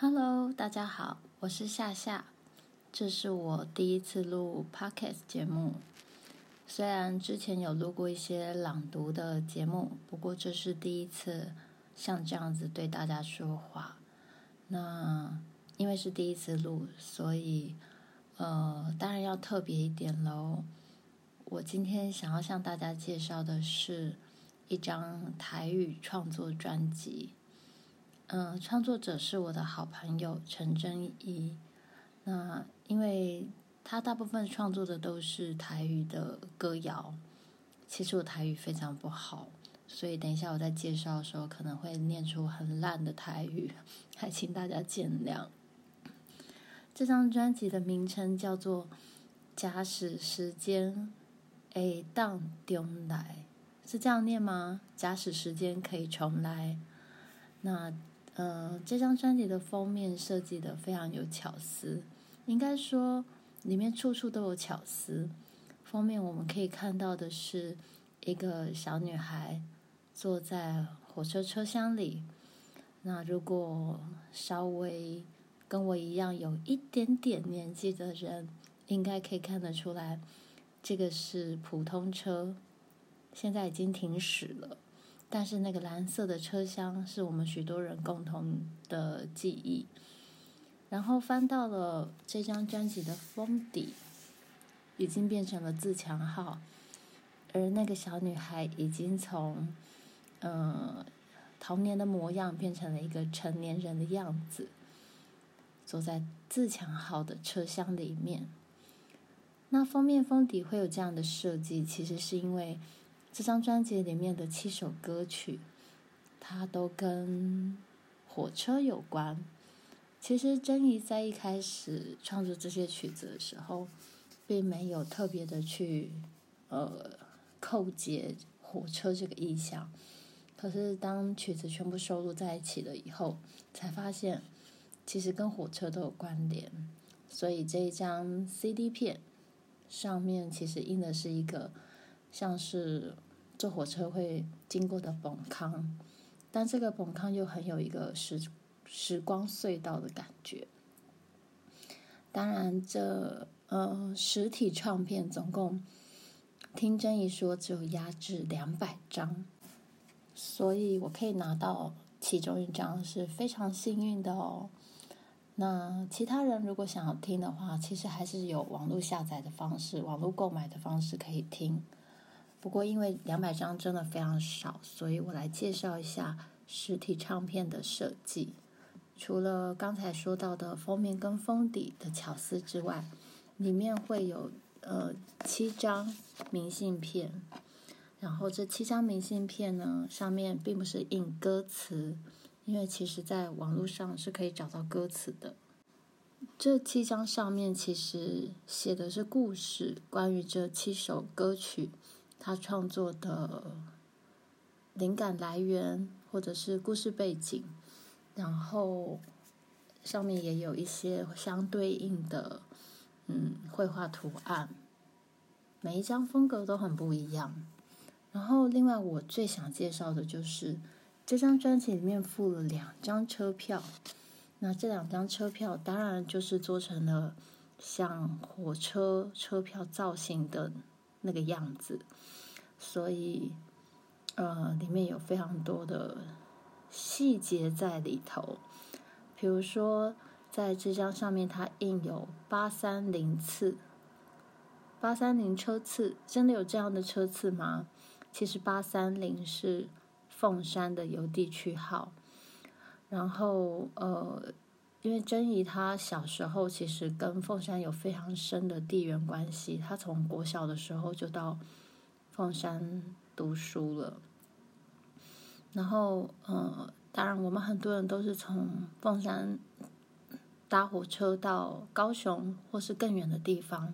Hello，大家好，我是夏夏，这是我第一次录 Podcast 节目。虽然之前有录过一些朗读的节目，不过这是第一次像这样子对大家说话。那因为是第一次录，所以呃，当然要特别一点喽。我今天想要向大家介绍的是一张台语创作专辑。嗯、创作者是我的好朋友陈真一。那因为他大部分创作的都是台语的歌谣，其实我台语非常不好，所以等一下我在介绍的时候可能会念出很烂的台语，还请大家见谅。这张专辑的名称叫做《假使时间会当重来》，是这样念吗？假使时间可以重来，那。嗯、呃，这张专辑的封面设计的非常有巧思，应该说里面处处都有巧思。封面我们可以看到的是一个小女孩坐在火车车厢里。那如果稍微跟我一样有一点点年纪的人，应该可以看得出来，这个是普通车，现在已经停驶了。但是那个蓝色的车厢是我们许多人共同的记忆。然后翻到了这张专辑的封底，已经变成了自强号，而那个小女孩已经从嗯童年的模样变成了一个成年人的样子，坐在自强号的车厢里面。那封面封底会有这样的设计，其实是因为。这张专辑里面的七首歌曲，它都跟火车有关。其实珍妮在一开始创作这些曲子的时候，并没有特别的去呃扣结火车这个意象。可是当曲子全部收录在一起了以后，才发现其实跟火车都有关联。所以这一张 CD 片上面其实印的是一个像是。坐火车会经过的本康，但这个本康又很有一个时时光隧道的感觉。当然这，呃实体唱片总共听真一说只有压制两百张，所以我可以拿到其中一张是非常幸运的哦。那其他人如果想要听的话，其实还是有网络下载的方式、网络购买的方式可以听。不过，因为两百张真的非常少，所以我来介绍一下实体唱片的设计。除了刚才说到的封面跟封底的巧思之外，里面会有呃七张明信片。然后这七张明信片呢，上面并不是印歌词，因为其实在网络上是可以找到歌词的。这七张上面其实写的是故事，关于这七首歌曲。他创作的灵感来源，或者是故事背景，然后上面也有一些相对应的嗯绘画图案，每一张风格都很不一样。然后，另外我最想介绍的就是这张专辑里面附了两张车票，那这两张车票当然就是做成了像火车车票造型的那个样子。所以，呃，里面有非常多的细节在里头。比如说，在这张上面，它印有八三零次，八三零车次，真的有这样的车次吗？其实八三零是凤山的邮递区号。然后，呃，因为珍怡她小时候其实跟凤山有非常深的地缘关系，她从国小的时候就到。凤山读书了，然后呃，当然我们很多人都是从凤山搭火车到高雄或是更远的地方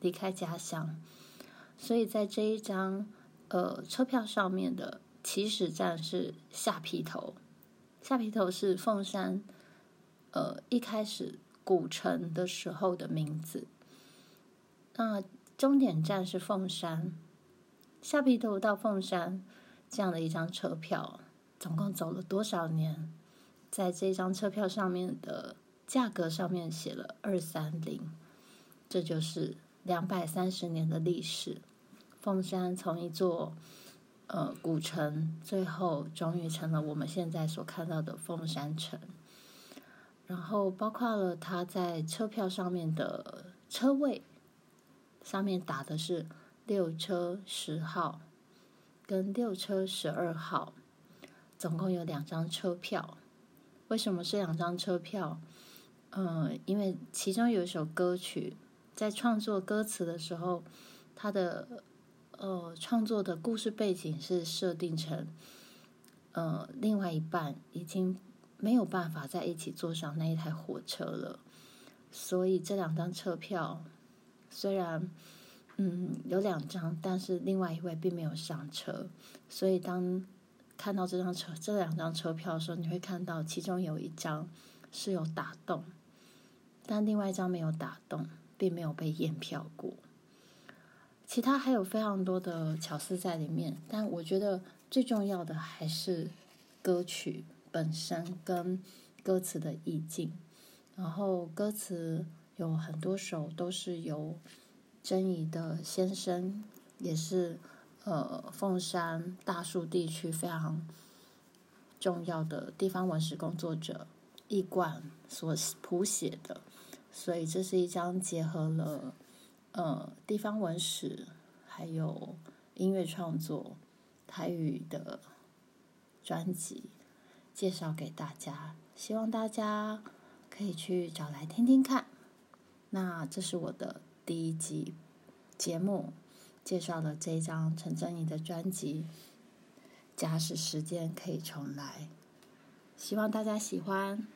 离开家乡，所以在这一张呃车票上面的起始站是下埤头，下埤头是凤山呃一开始古城的时候的名字，那终点站是凤山。下埤头到凤山这样的一张车票，总共走了多少年？在这张车票上面的价格上面写了二三零，这就是两百三十年的历史。凤山从一座呃古城，最后终于成了我们现在所看到的凤山城。然后包括了他在车票上面的车位，上面打的是六车十号跟六车十二号，总共有两张车票。为什么是两张车票？嗯，因为其中有一首歌曲，在创作歌词的时候，他的呃创作的故事背景是设定成，呃，另外一半已经。没有办法在一起坐上那一台火车了，所以这两张车票虽然嗯有两张，但是另外一位并没有上车。所以当看到这张车这两张车票的时候，你会看到其中有一张是有打洞，但另外一张没有打洞，并没有被验票过。其他还有非常多的巧思在里面，但我觉得最重要的还是歌曲。本身跟歌词的意境，然后歌词有很多首都是由珍妮的先生，也是呃凤山大树地区非常重要的地方文史工作者易冠所谱写的，所以这是一张结合了呃地方文史还有音乐创作台语的专辑。介绍给大家，希望大家可以去找来听听看。那这是我的第一集节目，介绍了这张陈贞仪的专辑《假使时间可以重来》，希望大家喜欢。